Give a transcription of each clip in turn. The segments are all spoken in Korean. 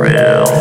Real.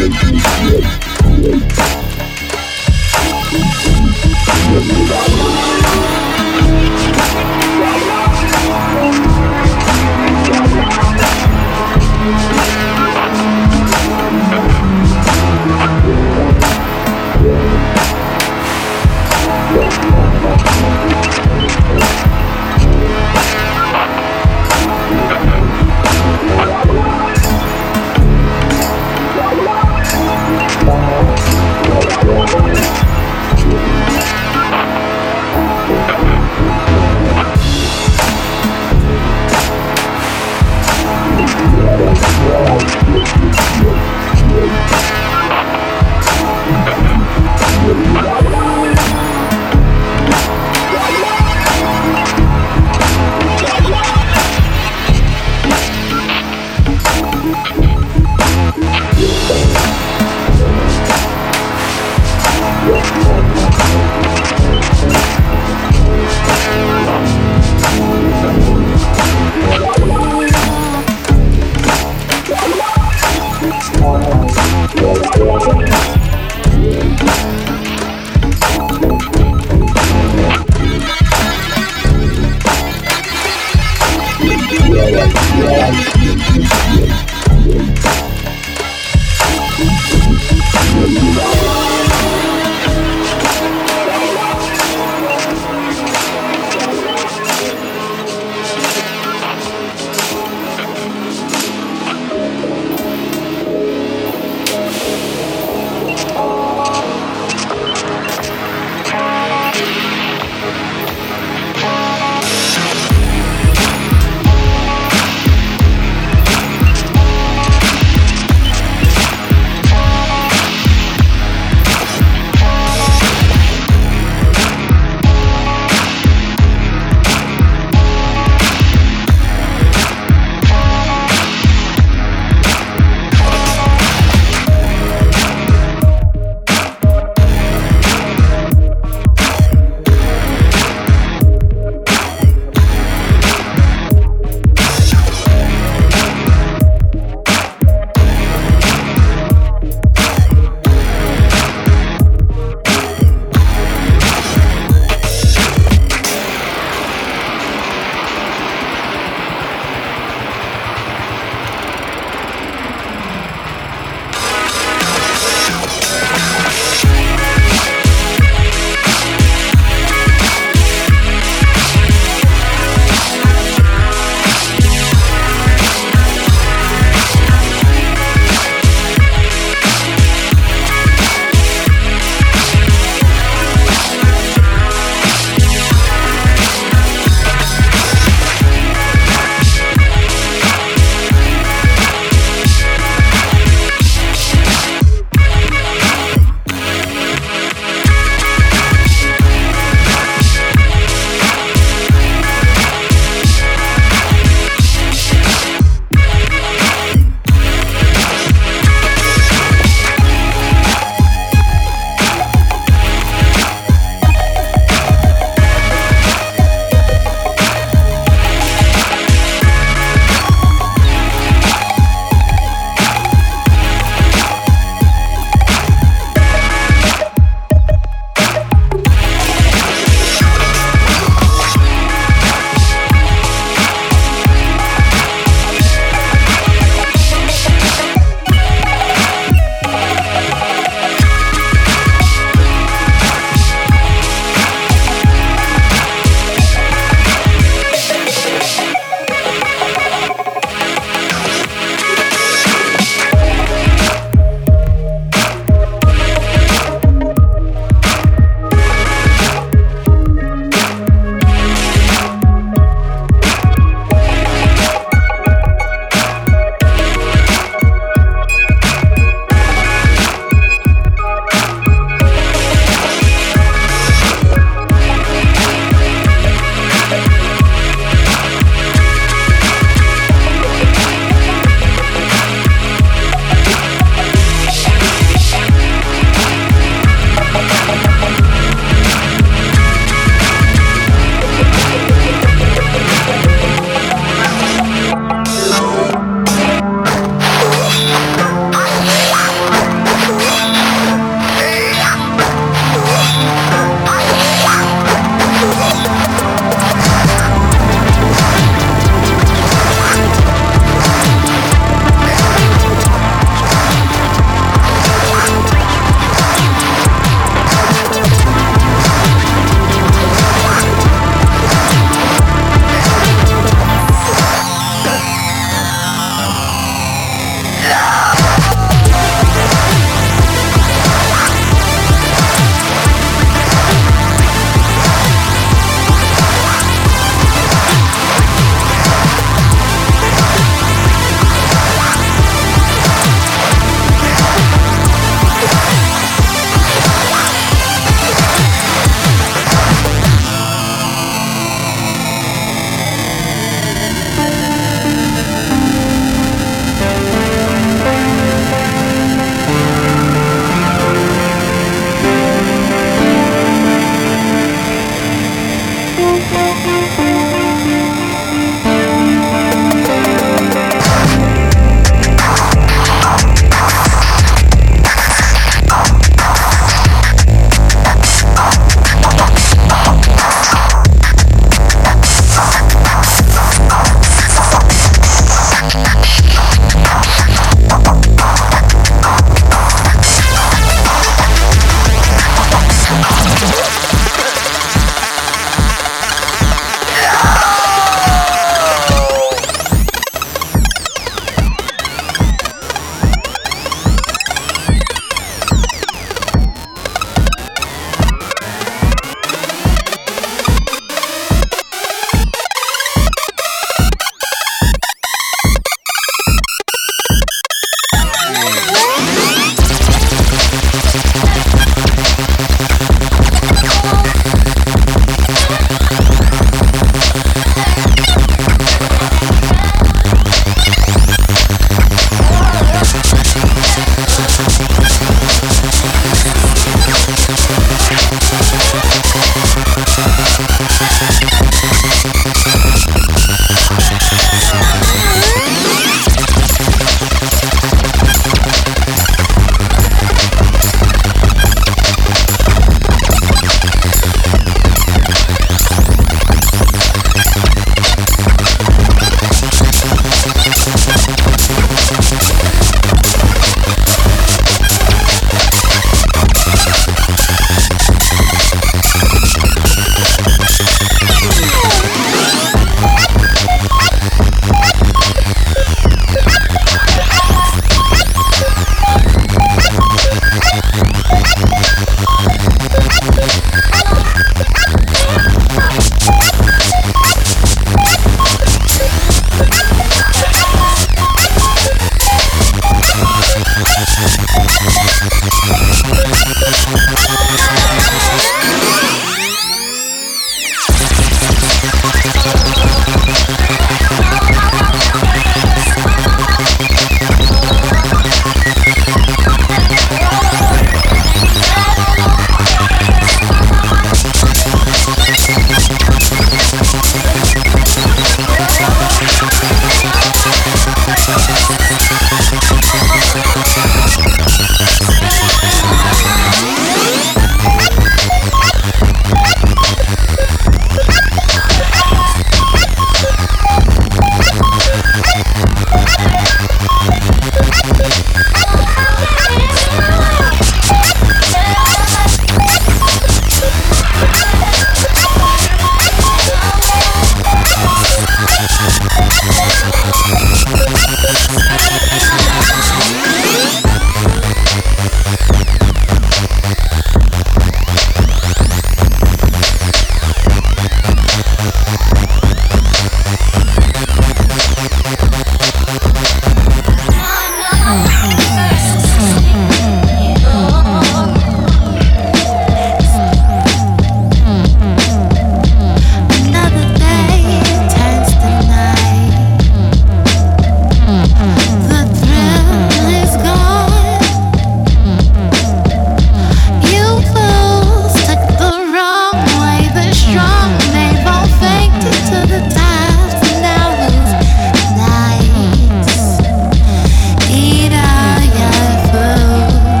Yeah.